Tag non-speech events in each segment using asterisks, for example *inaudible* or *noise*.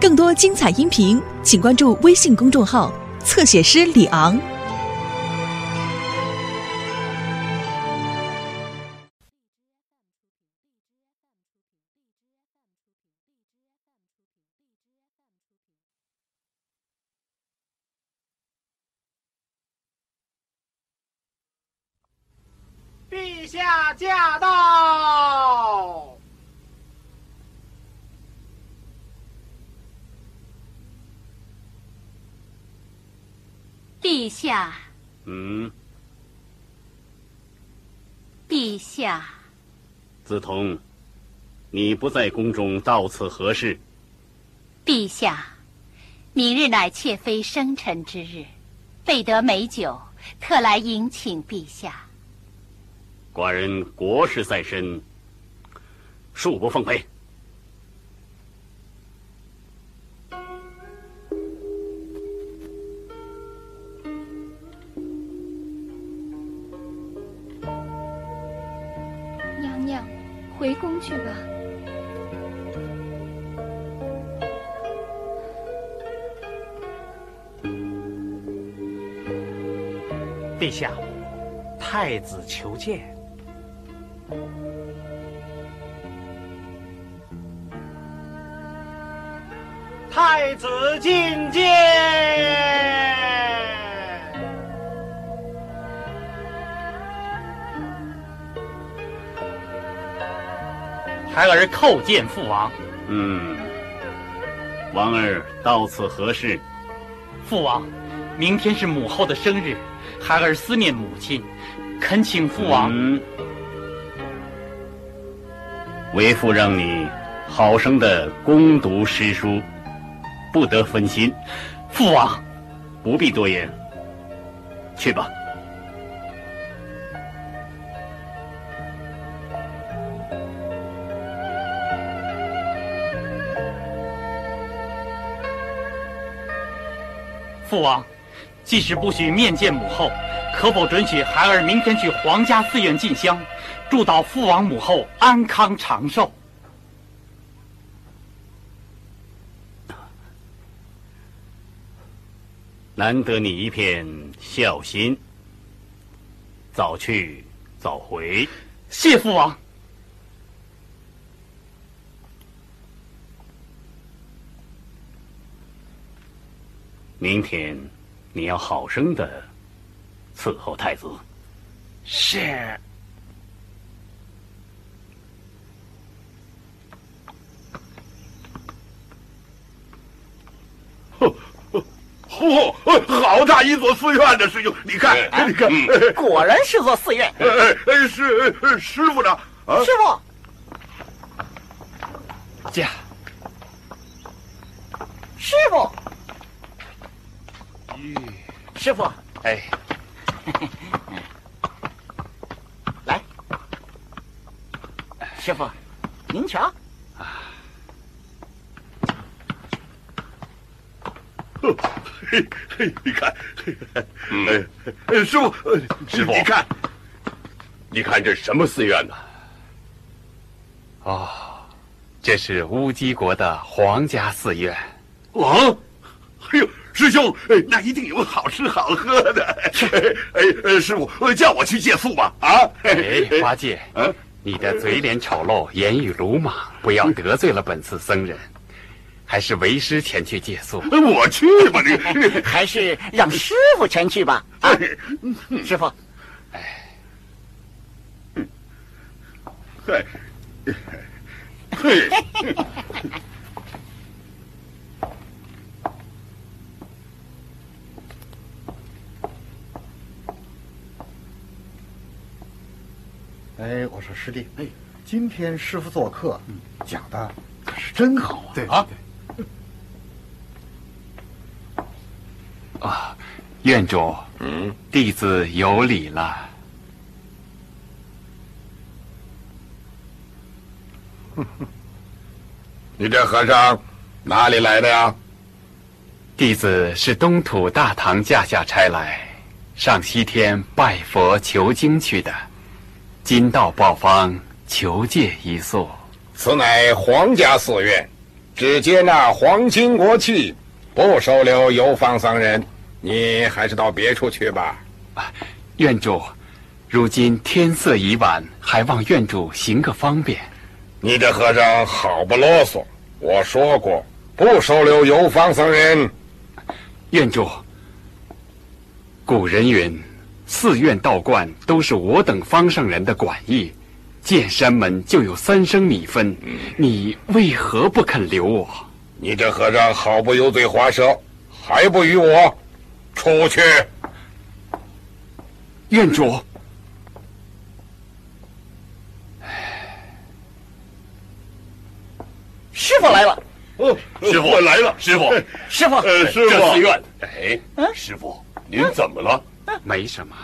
更多精彩音频，请关注微信公众号“侧写师李昂”。陛下驾到！陛下，嗯，陛下，梓潼，你不在宫中，到此何事？陛下，明日乃妾妃生辰之日，备得美酒，特来迎请陛下。寡人国事在身，恕不奉陪。去吧。陛下，太子求见。太子觐见。孩儿叩见父王。嗯，王儿到此何事？父王，明天是母后的生日，孩儿思念母亲，恳请父王。嗯，为父让你好生的攻读诗书，不得分心。父王，不必多言，去吧。父王，即使不许面见母后，可否准许孩儿明天去皇家寺院进香，祝祷父王母后安康长寿？难得你一片孝心，早去早回。谢父王。明天你要好生的伺候太子。是。嚯，好大一座寺院的师兄，你看，你看，果然是座寺院。哎哎，是师傅呢？啊，师傅，驾。师傅，师傅，哎，*laughs* 来，师傅，您瞧。嘿嘿，你看，哎，师傅，师傅，你看，你看这什么寺院呢？哦，这是乌鸡国的皇家寺院。哦，哎呦，师兄，那一定有好吃好喝的。哎哎，师傅，叫我去借宿吧。啊，哎，八戒，你的嘴脸丑陋，言语鲁莽，不要得罪了本次僧人。还是为师前去借宿。我去吧，*laughs* 你还是让师傅前去吧。啊，师傅，哎，嘿，嘿，哎，我说师弟，哎，今天师傅做客，讲的可是真好啊！对啊。啊，院主，嗯，弟子有礼了。*laughs* 你这和尚哪里来的呀？弟子是东土大唐驾下差来，上西天拜佛求经去的，今到报方求借一宿。此乃皇家寺院，只接纳皇亲国戚，不收留游方僧人。你还是到别处去吧。院主，如今天色已晚，还望院主行个方便。你这和尚好不啰嗦！我说过，不收留游方僧人。院主，古人云，寺院道观都是我等方上人的管意，见山门就有三升米分。你为何不肯留我？你这和尚好不油嘴滑舌，还不与我出去？院主。师傅来了，哦，师傅来了，师傅，师傅，呃，师傅，这寺院，哎，师傅，您怎么了？*laughs* 没什么，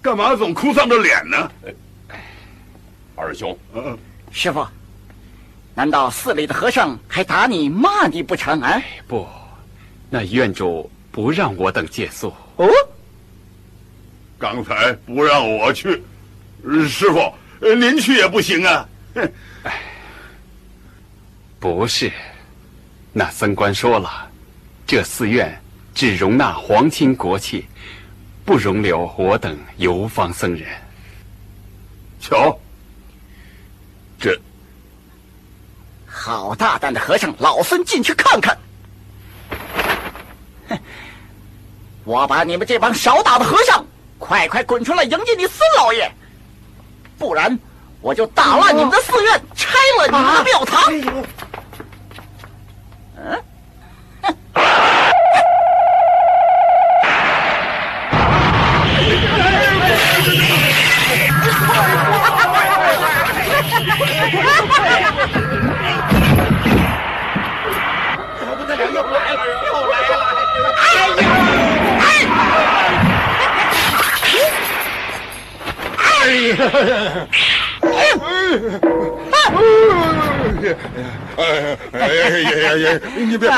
干嘛总哭丧着脸呢？二兄，嗯，师傅，难道寺里的和尚还打你骂你不成啊？不，那院主不让我等借宿。哦，刚才不让我去，师傅，您去也不行啊。哎，不是，那僧官说了，这寺院只容纳皇亲国戚，不容留我等游方僧人。瞧，这好大胆的和尚，老孙进去看看。哼，我把你们这帮少打的和尚，快快滚出来迎接你孙老爷，不然我就打烂你们的寺院，拆了你们的庙堂。嗯。不得了，又来了，又来了！哎呀，哎，哎呀，哎呀，哎呀呀！你别，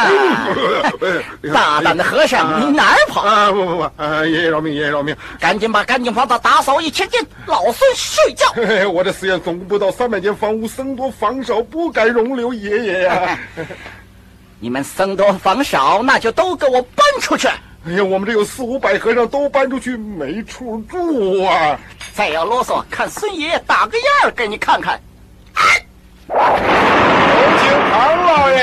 大胆的和尚，你哪儿跑？啊，不不不，爷爷饶命，爷爷饶命！赶紧把干净房子打扫一千间，老孙睡觉。我这寺院总共不到三百间房屋，僧多房少，不敢容留爷爷呀。你们僧多房少，那就都给我搬出去！哎呀，我们这有四五百和尚，都搬出去没处住啊！再要啰嗦，看孙爷爷打个样给你看看。有请唐老爷。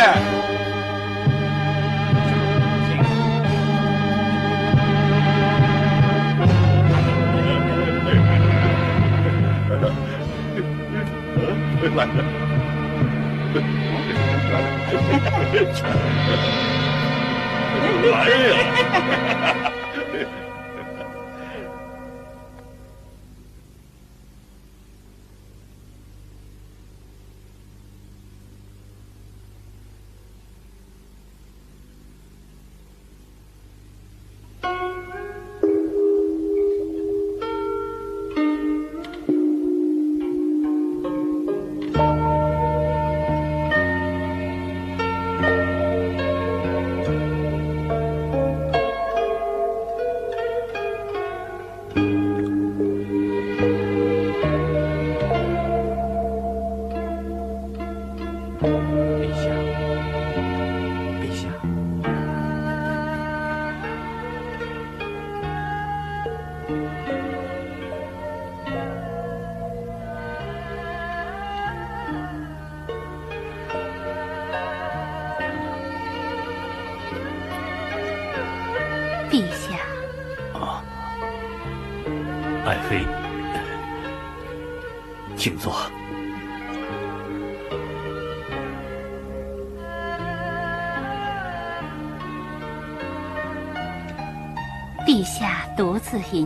来了。来呀！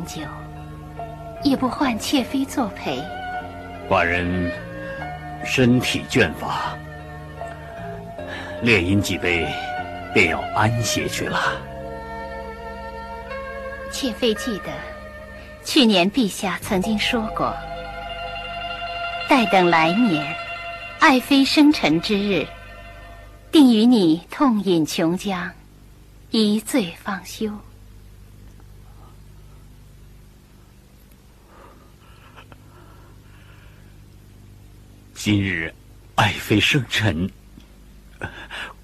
酒，也不唤妾妃作陪。寡人身体倦乏，烈饮几杯，便要安歇去了。妾妃记得，去年陛下曾经说过，待等来年，爱妃生辰之日，定与你痛饮琼浆，一醉方休。今日爱妃生辰，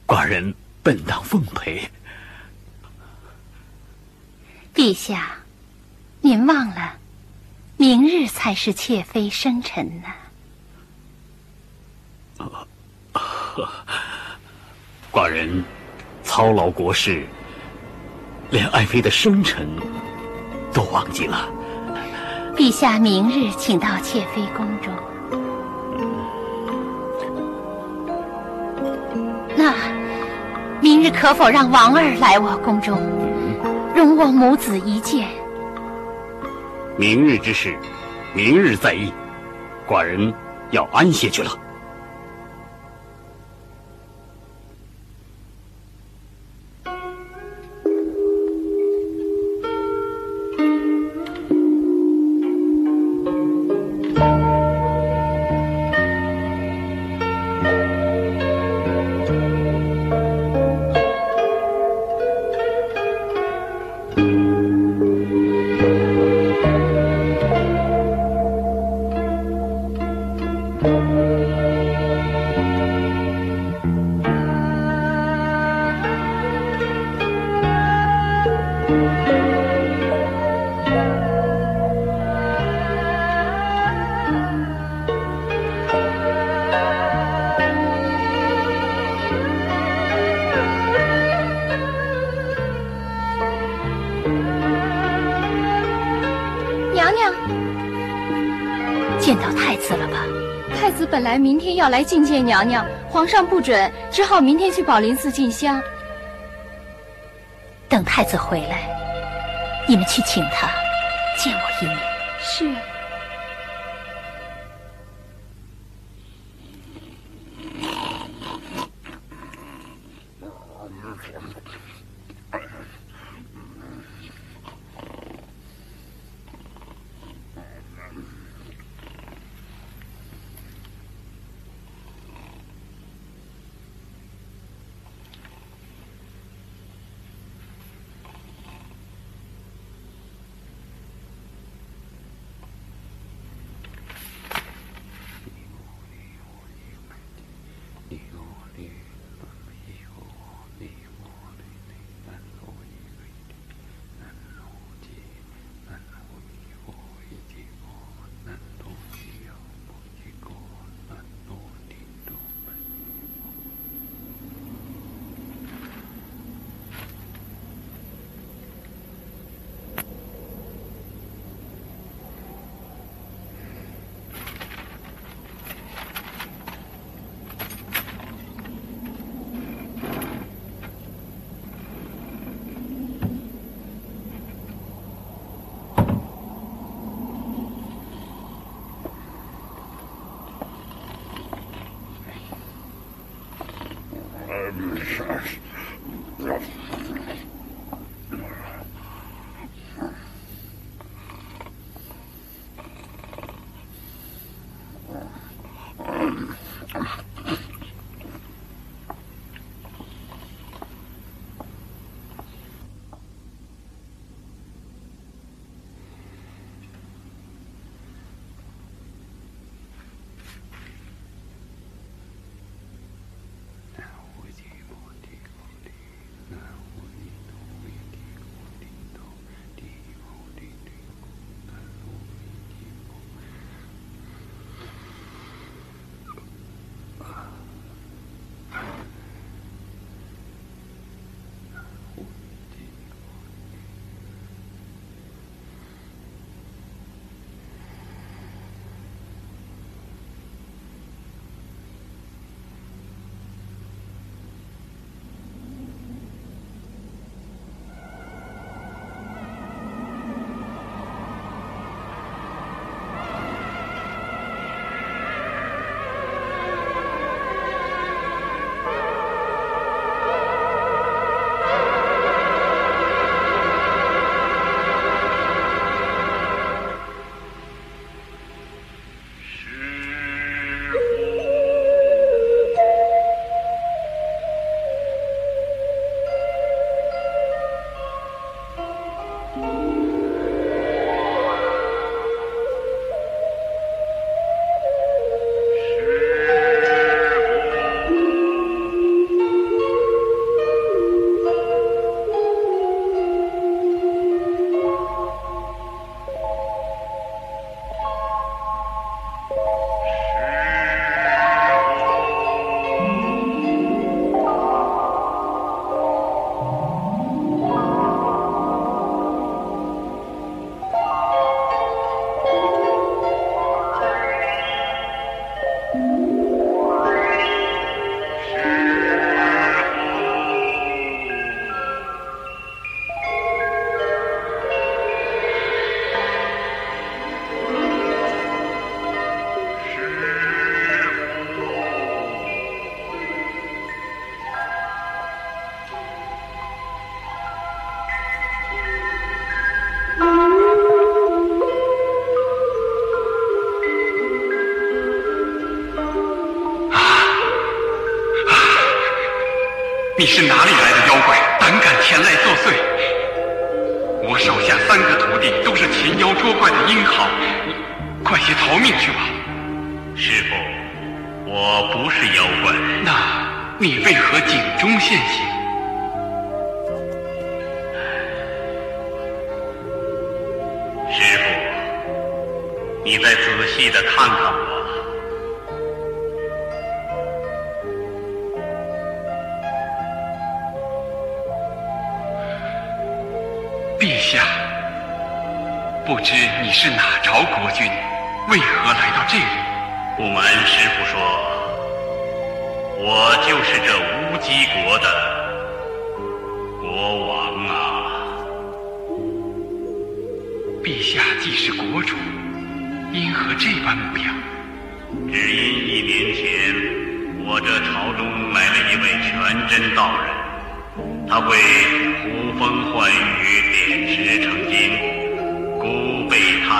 寡人本当奉陪。陛下，您忘了，明日才是妾妃生辰呢。*laughs* 寡人操劳国事，连爱妃的生辰都忘记了。陛下明日请到妾妃宫中。那明日可否让王儿来我宫中，容我母子一见？明日之事，明日再议。寡人要安歇去了。本来明天要来觐见娘娘，皇上不准，只好明天去宝林寺进香。等太子回来，你们去请他见我一面。是。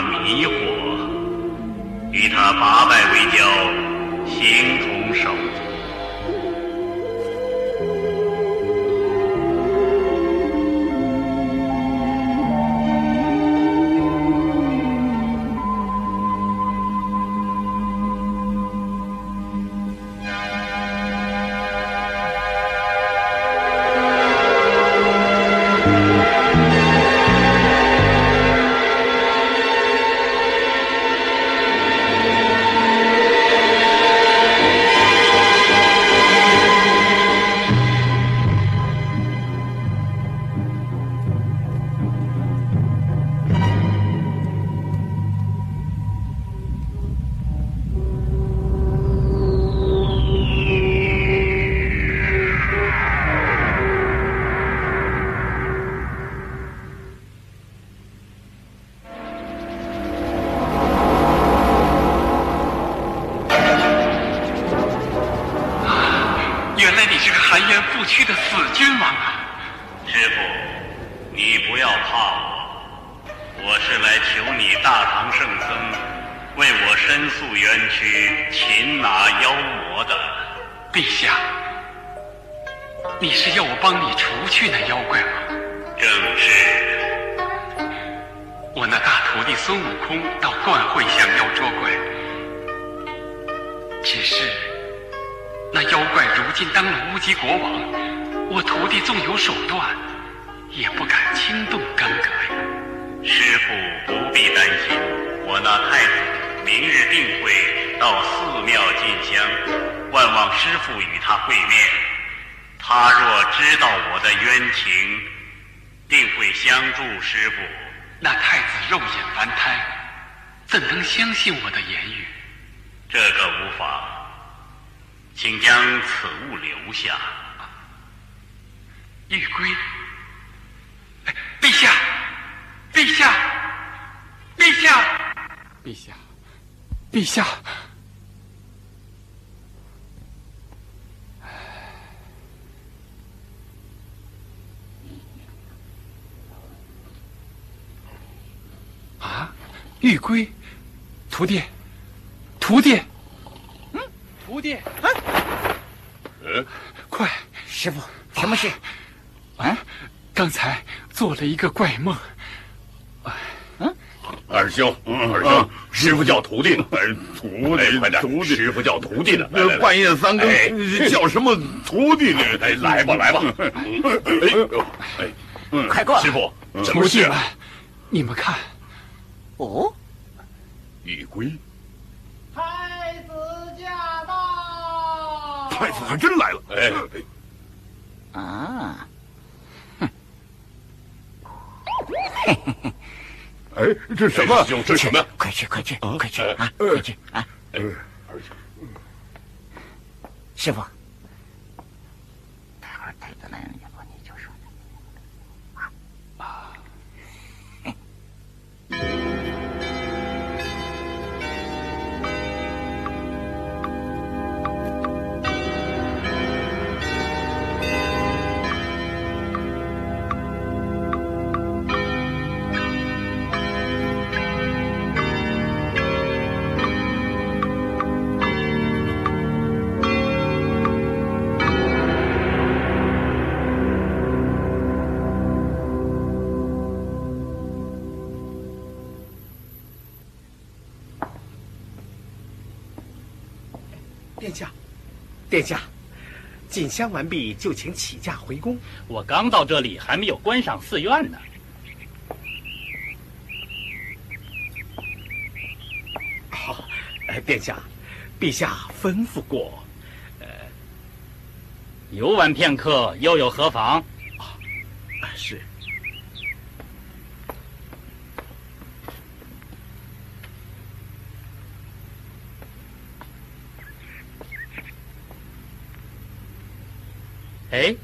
迷惑，与他八拜为交，形同手足。的冤情，定会相助师傅。那太子肉眼凡胎，怎能相信我的言语？这个无妨，请将此物留下。玉龟，哎陛下，陛下，陛下，陛下，陛下。啊，玉龟，徒弟，徒弟，嗯，徒弟，嗯，快，师傅，什么事？啊，刚才做了一个怪梦。二师兄，二师兄，师傅叫徒弟，徒弟，快点，徒弟，师傅叫徒弟呢。半夜三更叫什么徒弟呢？哎，来吧，来吧。哎，哎，快过来！师傅，什么事啊？，你们看，哦，玉龟，太子驾到！太子还真来了。哎，啊，哎，这什么？兄，这什么？快去，快去，快去哎啊！快去啊！师傅，待会 *laughs* 殿下，进香完毕，就请起驾回宫。我刚到这里，还没有观赏寺院呢。好，殿下，陛下吩咐过。呃，游玩片刻，又有何妨？啊，是。哎，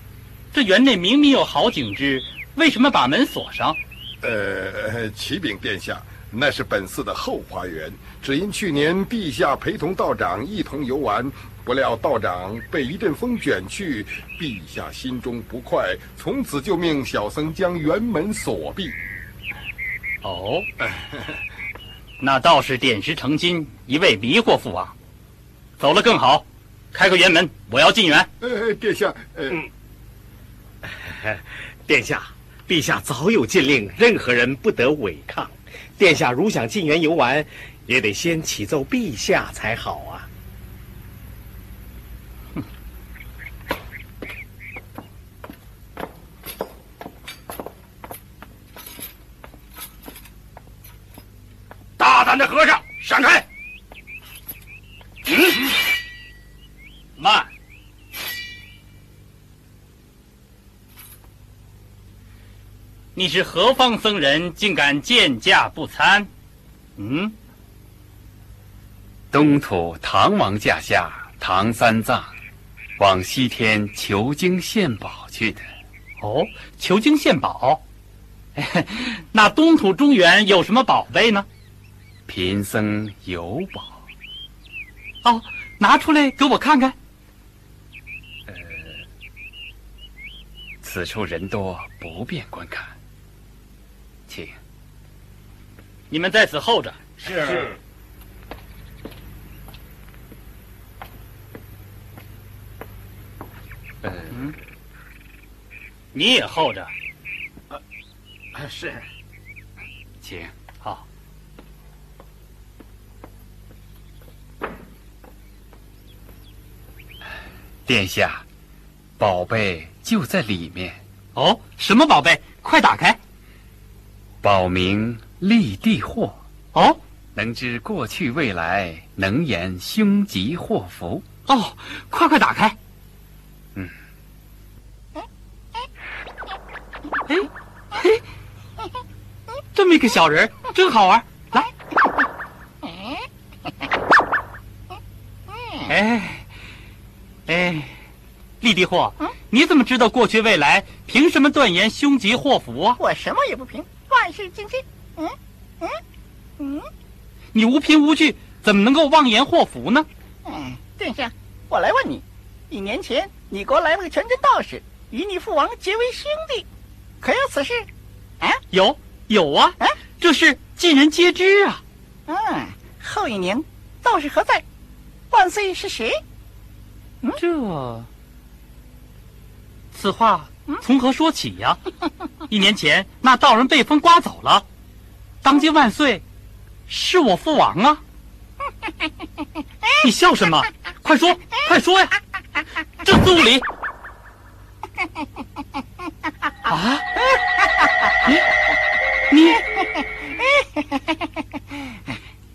这园内明明有好景致，为什么把门锁上？呃，启禀殿下，那是本寺的后花园。只因去年陛下陪同道长一同游玩，不料道长被一阵风卷去，陛下心中不快，从此就命小僧将园门锁闭。哦，*laughs* 那道士点石成金，一味迷惑父王。走了更好。开个园门，我要进园。呃，殿下，嗯，*laughs* 殿下，陛下早有禁令，任何人不得违抗。殿下如想进园游玩，也得先启奏陛下才好啊。大胆的和尚，闪开！嗯。慢！你是何方僧人，竟敢见驾不参？嗯？东土唐王驾下唐三藏，往西天求经献宝去的。哦，求经献宝？*laughs* 那东土中原有什么宝贝呢？贫僧有宝。哦，拿出来给我看看。呃此处人多，不便观看，请你们在此候着。是。嗯，你也候着。啊，是。请好。殿下，宝贝。就在里面，哦，什么宝贝？快打开！宝名立地祸，哦，能知过去未来，能言凶吉祸福。哦，快快打开！嗯，哎，嘿，这么一个小人，真好玩。来，哎，哎，立地祸。你怎么知道过去未来？凭什么断言凶吉祸福啊？我什么也不凭，万事尽心。嗯嗯嗯，你无凭无据，怎么能够妄言祸福呢？嗯，殿下，我来问你，一年前你国来了个全真道士，与你父王结为兄弟，可有此事？啊？有有啊！啊，这事尽人皆知啊。嗯，后一年道士何在？万岁是谁？嗯，这。此话从何说起呀？*laughs* 一年前那道人被风刮走了，当今万岁是我父王啊！*laughs* 你笑什么？快说，快说呀！*laughs* 这屋里 *laughs* 啊？你你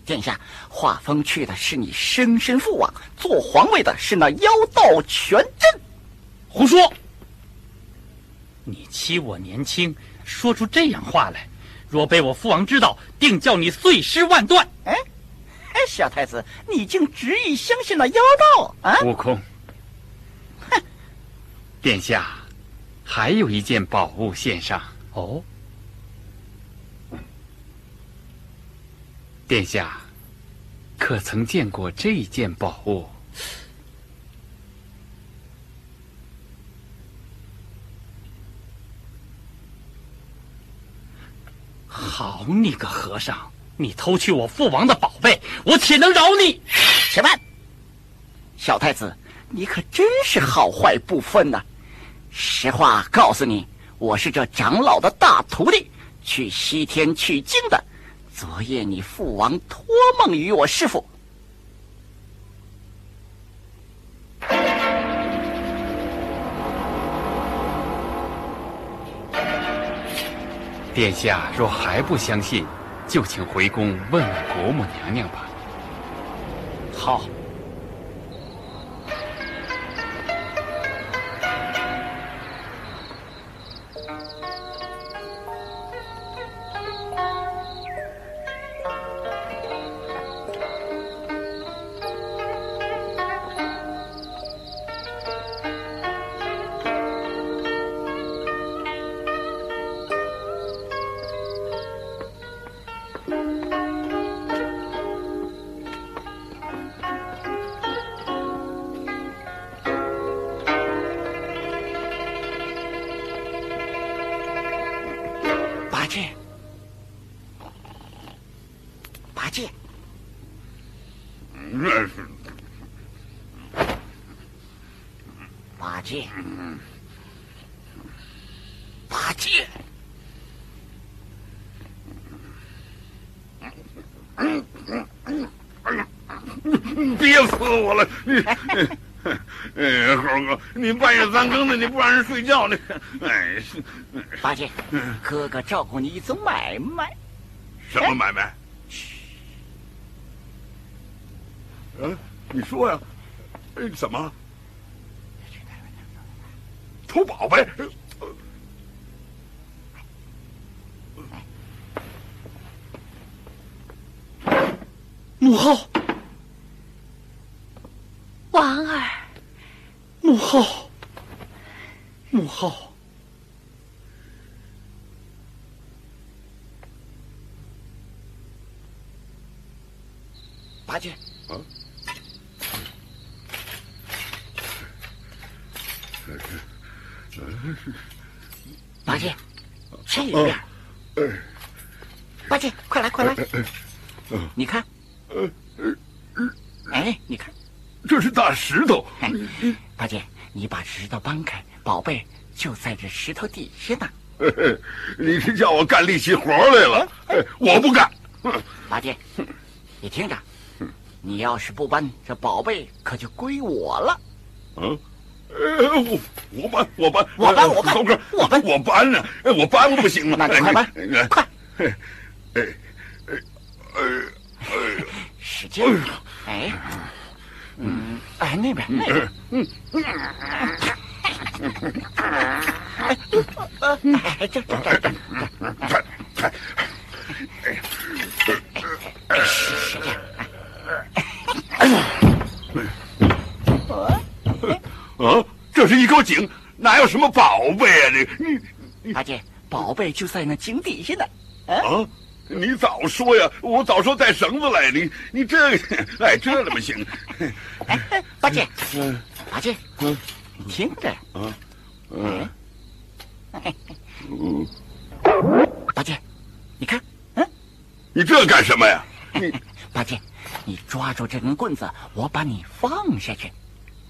殿下，画风去的是你生身父王，做皇位的是那妖道全真。胡说！你欺我年轻，说出这样话来，若被我父王知道，定叫你碎尸万段。哎，哎，小太子，你竟执意相信了妖道啊？悟空，哼！殿下，还有一件宝物献上。哦，殿下，可曾见过这件宝物？好你个和尚，你偷去我父王的宝贝，我岂能饶你？且慢，小太子，你可真是好坏不分呐！实话告诉你，我是这长老的大徒弟，去西天取经的。昨夜你父王托梦于我师傅。殿下若还不相信，就请回宫问问国母娘娘吧。好。三更的，你不让人睡觉呢？哎，八戒，哥哥照顾你一宗买卖。什么买卖？嗯，你说呀？哎，怎么？偷宝贝？母后，王儿，母后。母后，八戒，啊，八戒，八戒，快来，快来，你看，哎，你看，这是大石头，八戒，你把石头搬开。宝贝就在这石头底下呢。你是叫我干力气活来了？我不干。*laughs* 八戒，你听着，你要是不搬，这宝贝可就归我了。嗯，我我搬，我搬，我搬，我搬，高哥，我搬，我搬呢？我搬不行吗？那你快搬，快！哎哎哎哎，使劲！哎，嗯，哎，那边，那边，嗯嗯。哎，这这这这，啊，这是一口井，哪有什么宝贝啊？你你，八戒，宝贝就在那井底下呢。啊，你早说呀！我早说带绳子来。你你这，*laughs* 哎，这怎么行？哎，八戒，八戒，嗯。你听着，啊，嗯，嗯，八戒，你看，嗯，你这干什么呀？*laughs* 你，八戒，你抓住这根棍子，我把你放下去，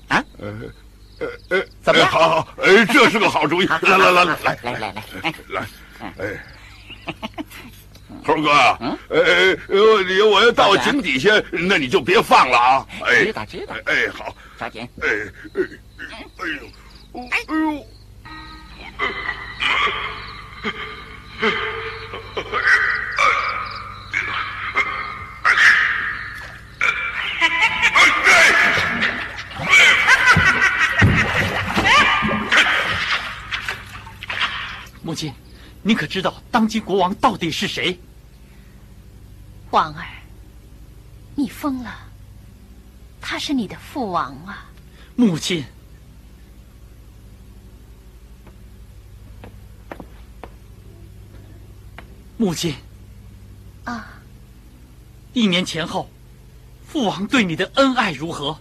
啊？呃，呃，呃，怎么样？好好，哎，这是个好主意。来来来来来来来来，来，哎，猴哥，嗯，呃呃，你我要到井底下，那你就别放了啊！哎，知道知道。哎，好，抓紧。哎哎。哎呦！哎呦！母亲，你可知道当今国王到底是谁？王儿，你疯了！他是你的父王啊！母亲。母亲，啊！一年前后，父王对你的恩爱如何？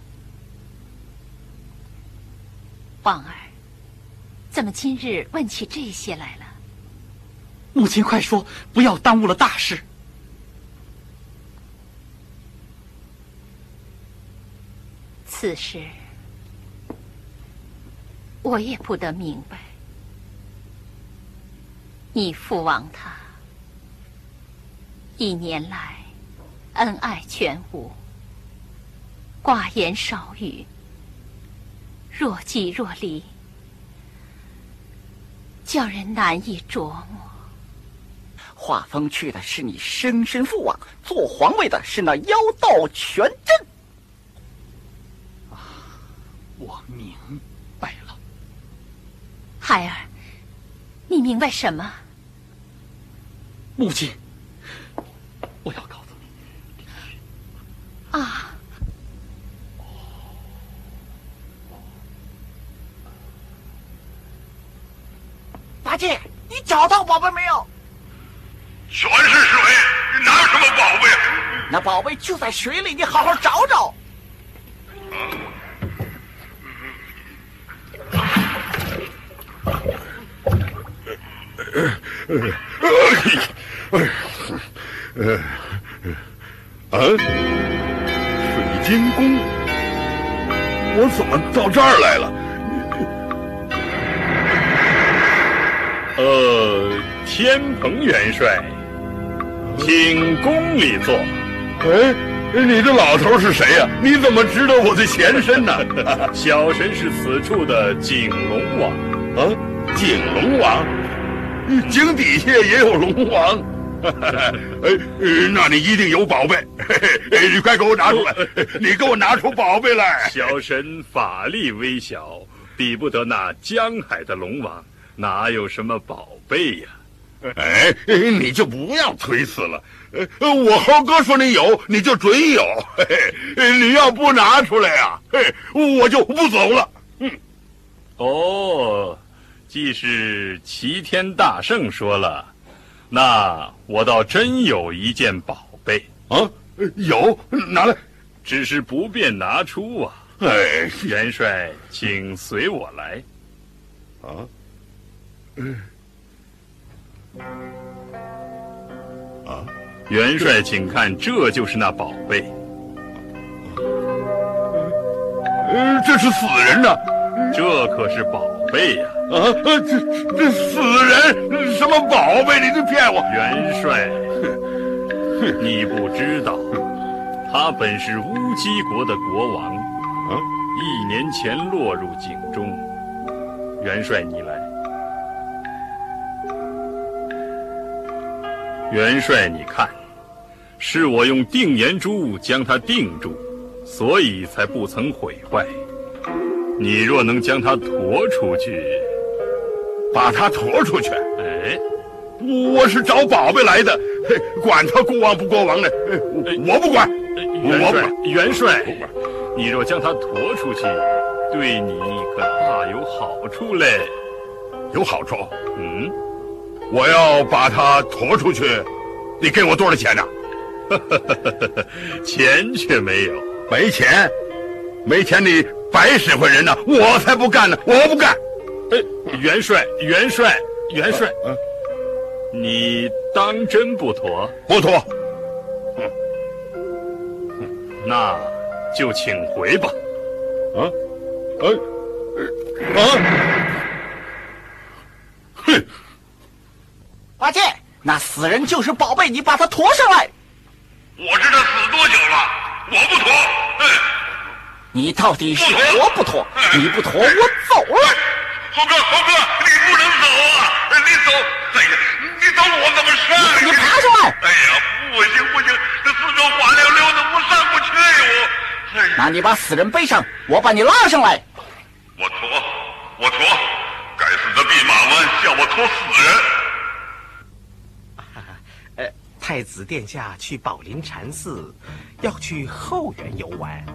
王儿，怎么今日问起这些来了？母亲，快说，不要耽误了大事。此事我也不得明白。你父王他。一年来，恩爱全无，寡言少语，若即若离，叫人难以琢磨。画风去的是你生身父王，做皇位的是那妖道全真。啊，我明白了。孩儿，你明白什么？母亲，我要告诉你。啊。八戒，你找到宝贝没有？全是水，哪有什么宝贝？那宝贝就在水里，你好好找找。啊！水晶宫，我怎么到这儿来了？呃，天蓬元帅，请宫里坐。哎，你这老头是谁呀？你怎么知道我的前身呢？*laughs* 小神是此处的井龙王。啊，井龙王，井底下也有龙王。*laughs* 哎，那你一定有宝贝，*laughs* 你快给我拿出来！你给我拿出宝贝来！小神法力微小，比不得那江海的龙王。哪有什么宝贝呀？哎，你就不要推辞了。我猴哥说你有，你就准有。你要不拿出来呀，嘿我就不走了。嗯。哦，既是齐天大圣说了，那我倒真有一件宝贝啊！有，拿来。只是不便拿出啊。哎，元帅，请随我来。啊。嗯，啊，元帅，请看，这就是那宝贝。呃，这是死人呐，这可是宝贝呀！啊，这这死人什么宝贝？你这骗我！元帅，你不知道，他本是乌鸡国的国王，啊，一年前落入井中。元帅，你来。元帅，你看，是我用定颜珠将它定住，所以才不曾毁坏。你若能将它驮出去，把它驮出去，哎，我是找宝贝来的，管他国王不国王呢，我不管。元帅，元帅，你若将它驮出去，对你可大有好处嘞。有好处？嗯。我要把他驮出去，你给我多少钱呢？*laughs* 钱却没有，没钱，没钱你白使唤人呢！我才不干呢！我不干！哎，元帅，元帅，元帅，嗯，你当真不驮？不驮。那就请回吧。啊，哎，啊！哼！八戒，那死人就是宝贝，你把他驮上来。我知道死多久了，我不驮。嗯你到底是驮不驮？你不驮，我走了。猴哥，猴哥，你不能走啊！你走，哎呀，你走我怎么上？你爬上来！哎呀，不行不行，这四周滑溜溜的，我上不去我。那你把死人背上，我把你拉上来。我驮，我驮。该死的弼马温，叫我驮死人。太子殿下去宝林禅寺，要去后园游玩。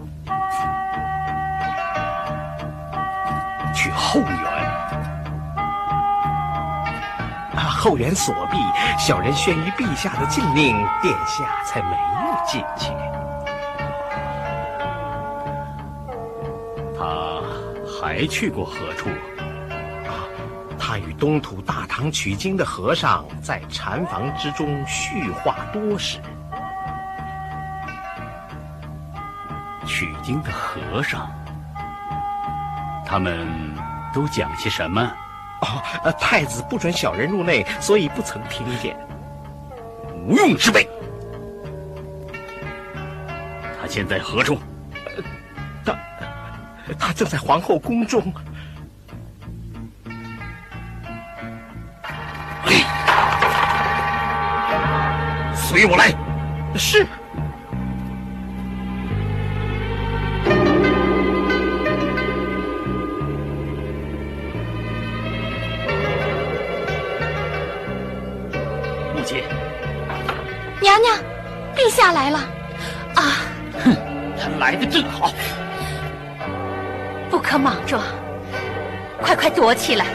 去后园？啊，后园锁闭，小人宣于陛下的禁令，殿下才没有进去。他还去过何处？他与东土大唐取经的和尚在禅房之中叙话多时。取经的和尚，他们都讲些什么？哦，太子不准小人入内，所以不曾听见。无用之辈！他现在何处？他他正在皇后宫中。随我来。是。母亲，娘娘，陛下来了。啊！哼，他来的正好。不可莽撞，快快躲起来。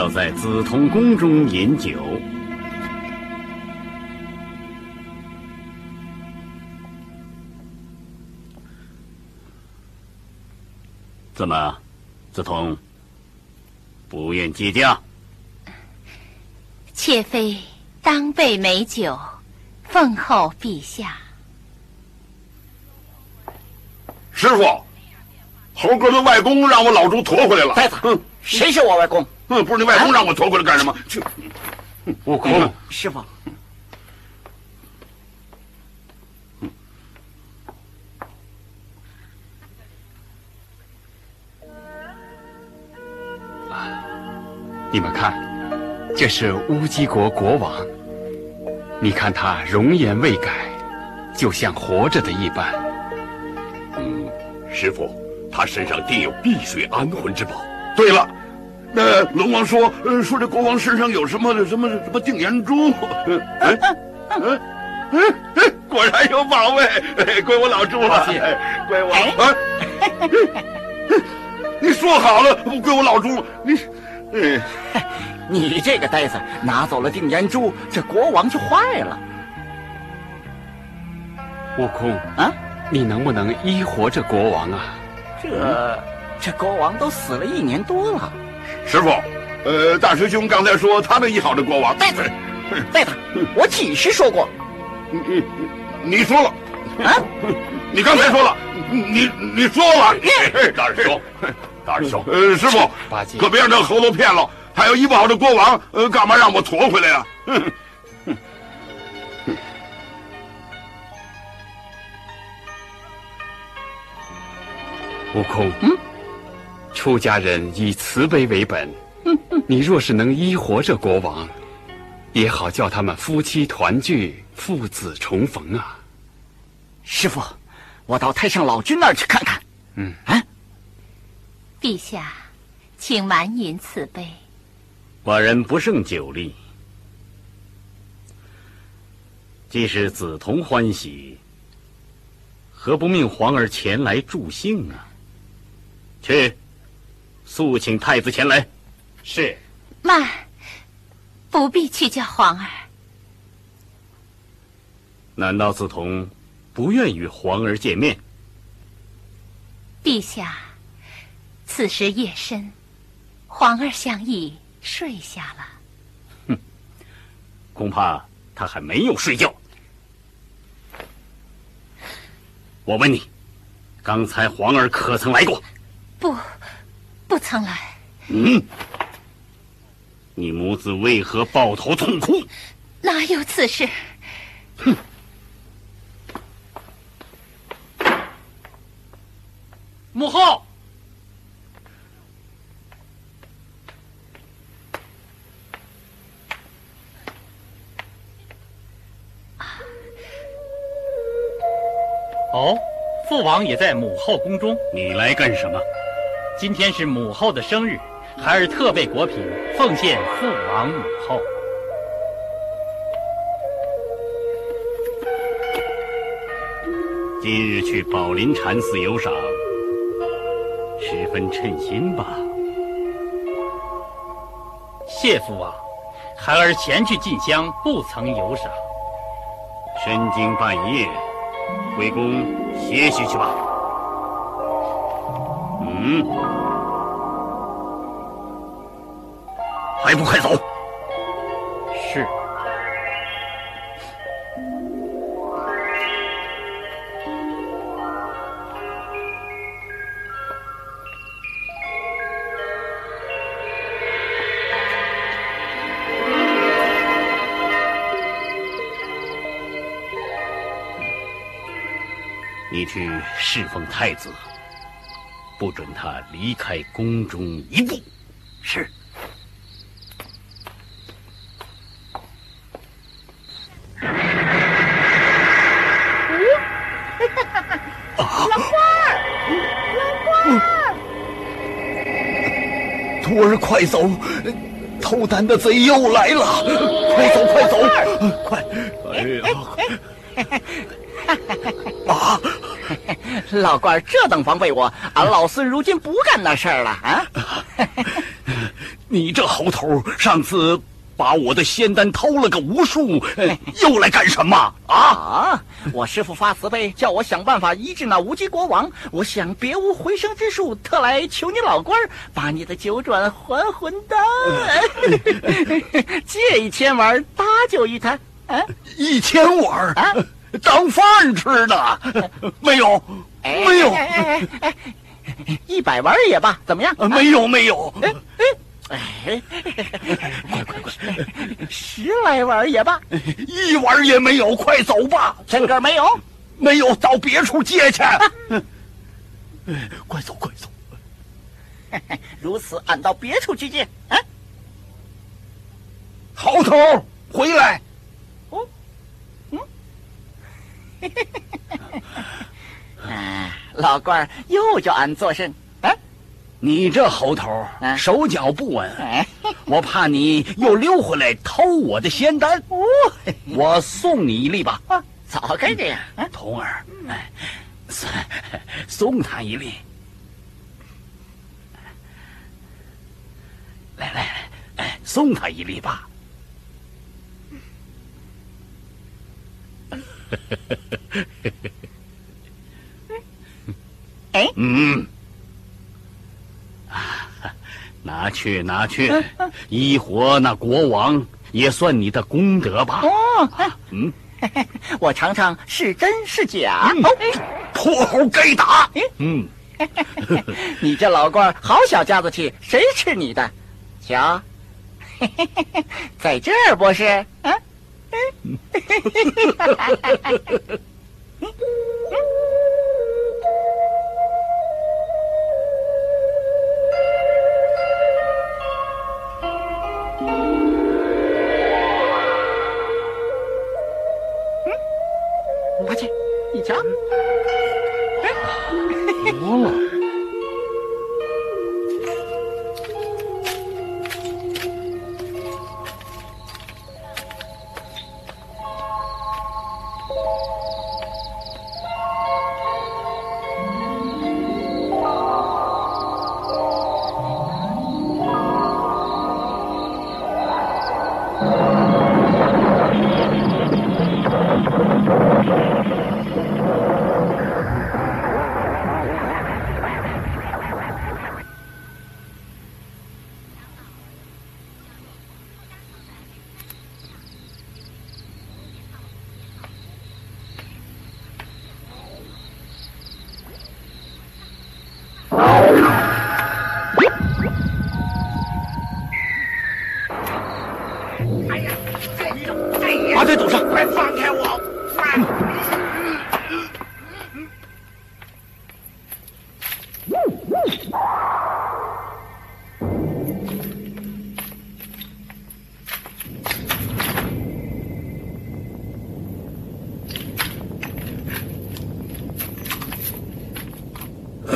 要在紫铜宫中饮酒。怎么，紫铜不愿接驾？妾妃当备美酒，奉候陛下。师傅，猴哥的外公让我老朱驮回来了。呆子，嗯，谁是我外公？嗯，不是你外公让我驮过来干什么？去，悟空，师傅。你们看，这是乌鸡国国王。你看他容颜未改，就像活着的一般。嗯，师傅，他身上定有碧水安魂之宝。对了，那龙王说，呃，说这国王身上有什么什么什么定颜珠。嗯嗯嗯嗯，果然有宝贝，归我老朱了。归我。啊！你说好了，归我老朱。你。嗯，*laughs* 你这个呆子，拿走了定颜珠，这国王就坏了。悟空啊，你能不能医活这国王啊？这这国王都死了一年多了。师傅，呃，大师兄刚才说他能医好这国王。呆子，呆子，我几时说过？你你你说了啊？*laughs* 你刚才说了，你你说了。*laughs* 大师兄。*laughs* 大师兄，呃，师傅，可别让这猴子骗了。他要医不好这国王，呃，干嘛让我驮回来呀？悟空，嗯，出家人以慈悲为本。*laughs* 你若是能医活这国王，也好叫他们夫妻团聚，父子重逢啊。师傅，我到太上老君那儿去看看。嗯，啊。陛下，请满饮此杯。寡人不胜酒力。既是子同欢喜，何不命皇儿前来助兴啊？去，速请太子前来。是。慢，不必去叫皇儿。难道梓潼不愿与皇儿见面？陛下。此时夜深，皇儿相已睡下了。哼，恐怕他还没有睡觉。我问你，刚才皇儿可曾来过？不，不曾来。嗯，你母子为何抱头痛哭？哪有此事？哼，母后。哦，父王也在母后宫中。你来干什么？今天是母后的生日，孩儿特备果品奉献父王母后。今日去宝林禅寺游赏，十分称心吧？谢父王，孩儿前去进香，不曾游赏。深更半夜。回宫歇息去吧。嗯，还不快走！是。你去侍奉太子，不准他离开宫中一步。是。老官儿，老官儿，徒儿快走！偷丹的贼又来了！快走，快走，快！哎呀！啊！*laughs* 老官这等防备我，俺老孙如今不干那事儿了啊！*laughs* 你这猴头，上次把我的仙丹偷了个无数，又来干什么啊？啊！我师傅发慈悲，叫我想办法医治那无极国王。我想别无回生之术，特来求你老官把你的九转还魂丹，*laughs* 借一千丸搭救一坛。啊，一千丸啊！*laughs* 当饭吃的，没有，没有，一百丸也罢，怎么样？没有，没有，哎，快快快，十来丸也罢，*laughs* 一丸也没有，快走吧！真个没有，*laughs* 没有，到别处借去。快走，快走！如此，俺到别处去借。啊，好头，回来。*laughs* 哎，老官又叫俺作甚？啊，你这猴头，手脚不稳，我怕你又溜回来偷我的仙丹。哦，我送你一粒吧。啊，早该这样。童儿，哎，送送他一粒。来来来，哎，送他一粒吧。*laughs* 哎，嗯，啊，拿去拿去，医活那国王也算你的功德吧。哦，嗯，*laughs* 我尝尝是真是假。哦，泼猴该打。嗯，*laughs* 你这老官好小家子气，谁吃你的？瞧，在这儿不是？啊。哈哈哈哈哈！嗯，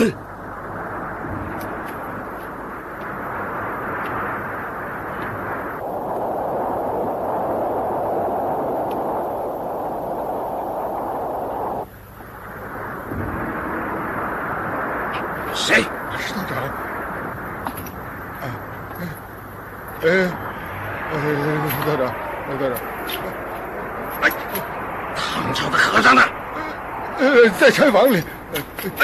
拿去，一瞧，哎，哎。哎。哎。哎。哎。唐朝的和尚呢？呃。在柴房里。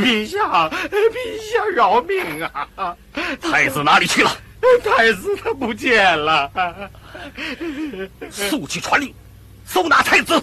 陛下，陛下饶命啊！太子哪里去了？*laughs* 太子他不见了。速去传令，搜拿太子。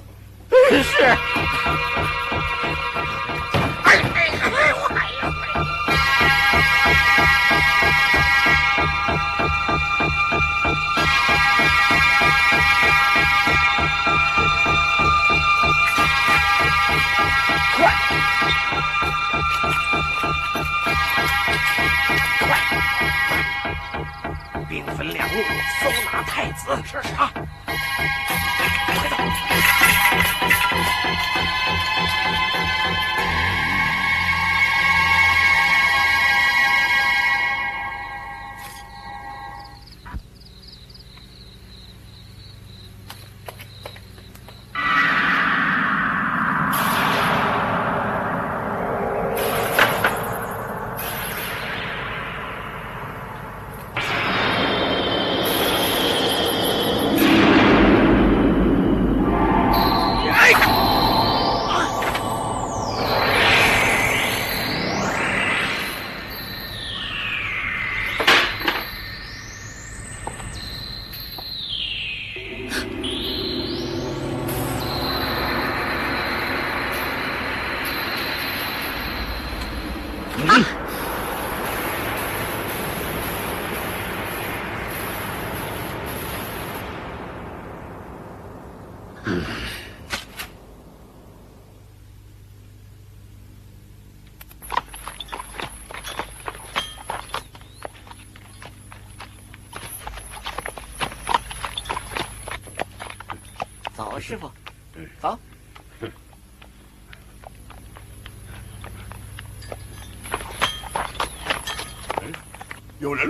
搜拿太子是啊？快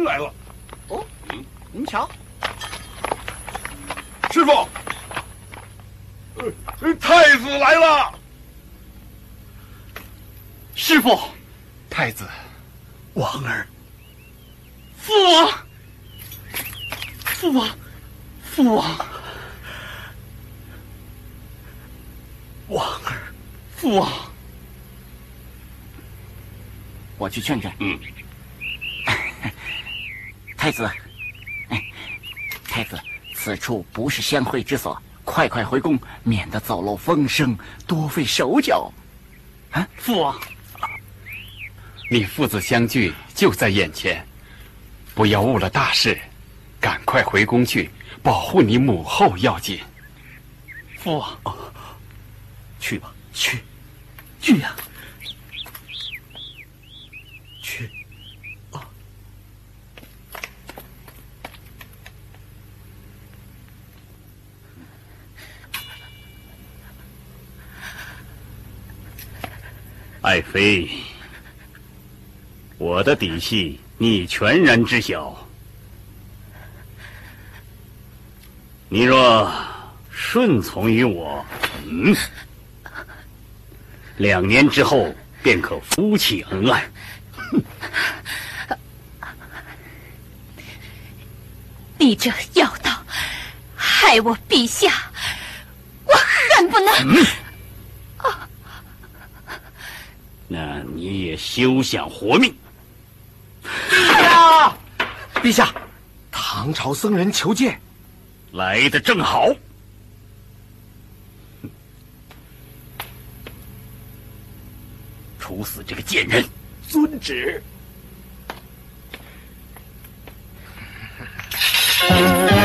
来了。哦，嗯您瞧，师傅，太子来了。师傅，太子，王儿，父王，父王，父王。王儿，父王，我去劝劝。嗯，太子，太子，此处不是相会之所，快快回宫，免得走漏风声，多费手脚。啊，父王，你父子相聚就在眼前，不要误了大事，赶快回宫去，保护你母后要紧。父王。去吧，去，去呀，去，爱妃，我的底细你全然知晓，你若顺从于我，嗯。两年之后便可夫妻恩爱。你这妖道，害我陛下，我恨不能……那你也休想活命！陛下，陛下，唐朝僧人求见，来的正好。处死这个贱人！遵旨。*laughs*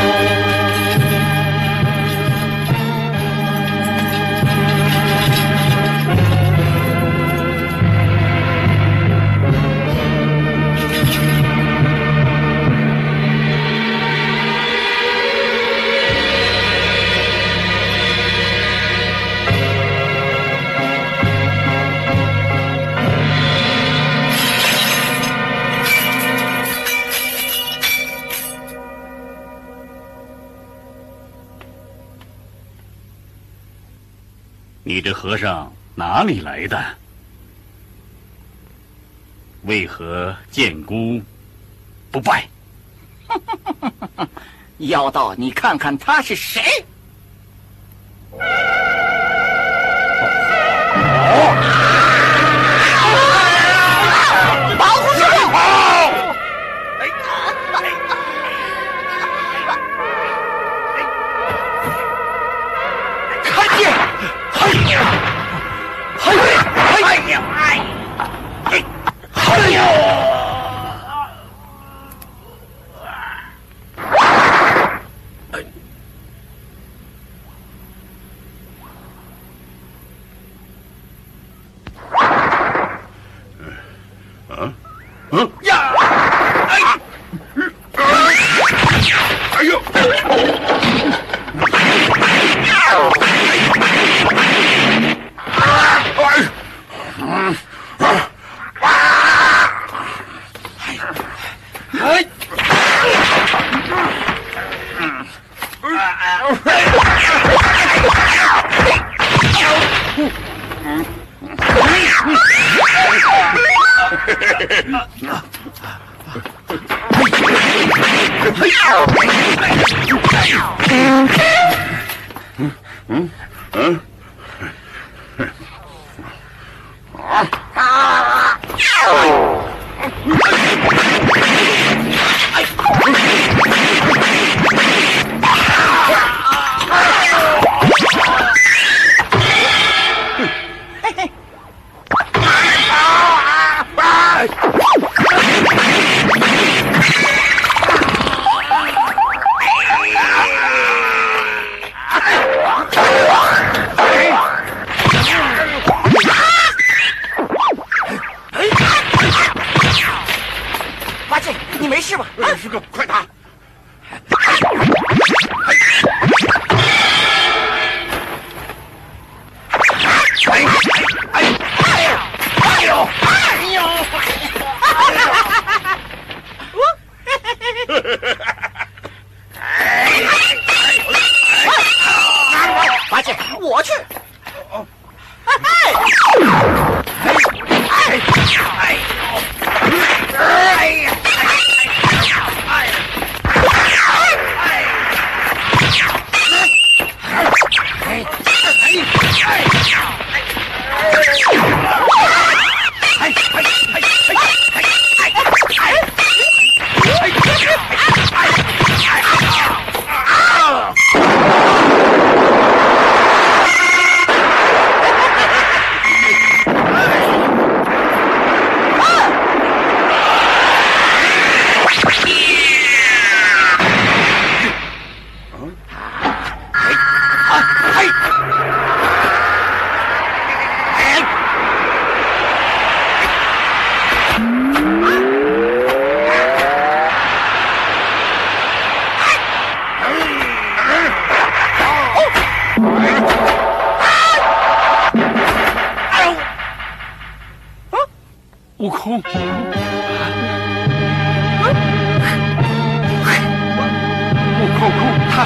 这和尚哪里来的？为何见姑不拜？妖道，你看看他是谁？you.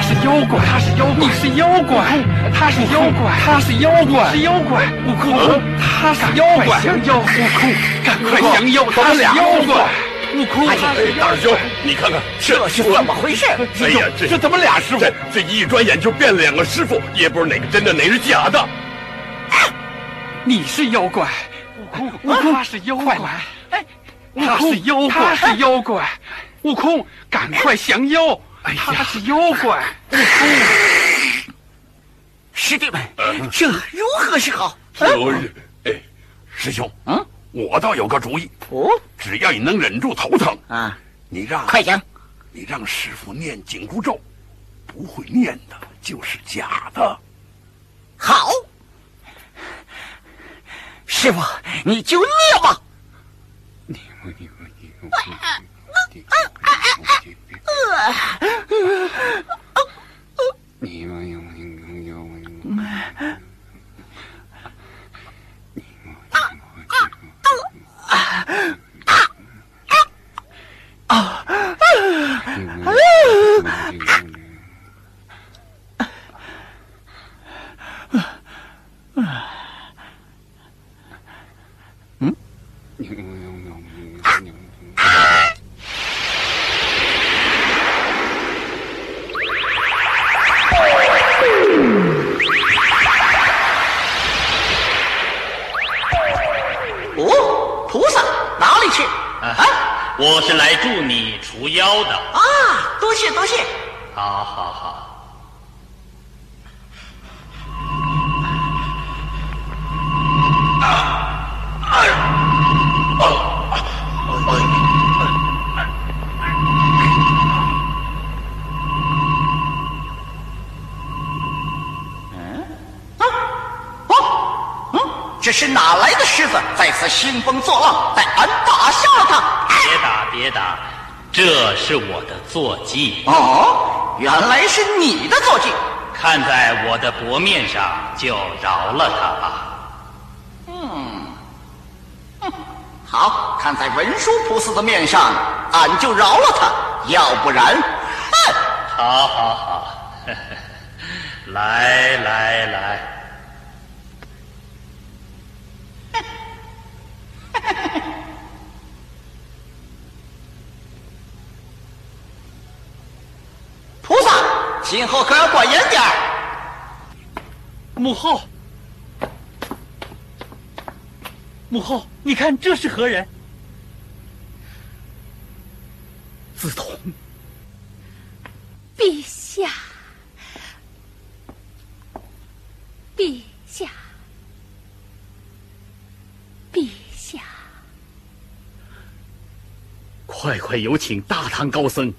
是妖怪，他是妖怪，你是妖怪，他是妖怪，他是妖怪，是妖怪。悟空，他是妖怪，降妖。悟空，赶快降妖，他是妖怪。悟空，哎呀，大师兄，你看看这是怎么回事？哎呀，这这怎么俩师傅？这一转眼就变了两个师傅，也不知道哪个真的，哪是假的。你是妖怪，悟空，悟空，他是妖怪，他是妖怪，他是妖怪，悟空，赶快降妖！他是妖怪，悟空。师弟们，这如何是好？哎，师兄，嗯，我倒有个主意。哦，只要你能忍住头疼啊，你让快讲。你让师傅念紧箍咒，不会念的就是假的。好，师傅你就念吧。啊！*laughs* 哦，菩萨哪里去？啊？我是来助你除妖的啊！多谢多谢。好，好，好。这是哪来的狮子，在此兴风作浪？待俺打下了他！别打，别打，这是我的坐骑。哦，原来是你的坐骑。看在我的薄面上，就饶了他吧。嗯，好，看在文殊菩萨的面上，俺就饶了他。要不然，哼！好好好，来来 *laughs* 来。哈哈！菩萨，今后可要管严点儿。母后，母后，你看这是何人？子桐。陛下，陛下，陛。快快有请大唐高僧，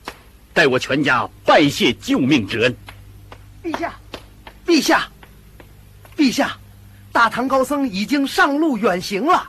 代我全家拜谢救命之恩。陛下，陛下。陛下，大唐高僧已经上路远行了。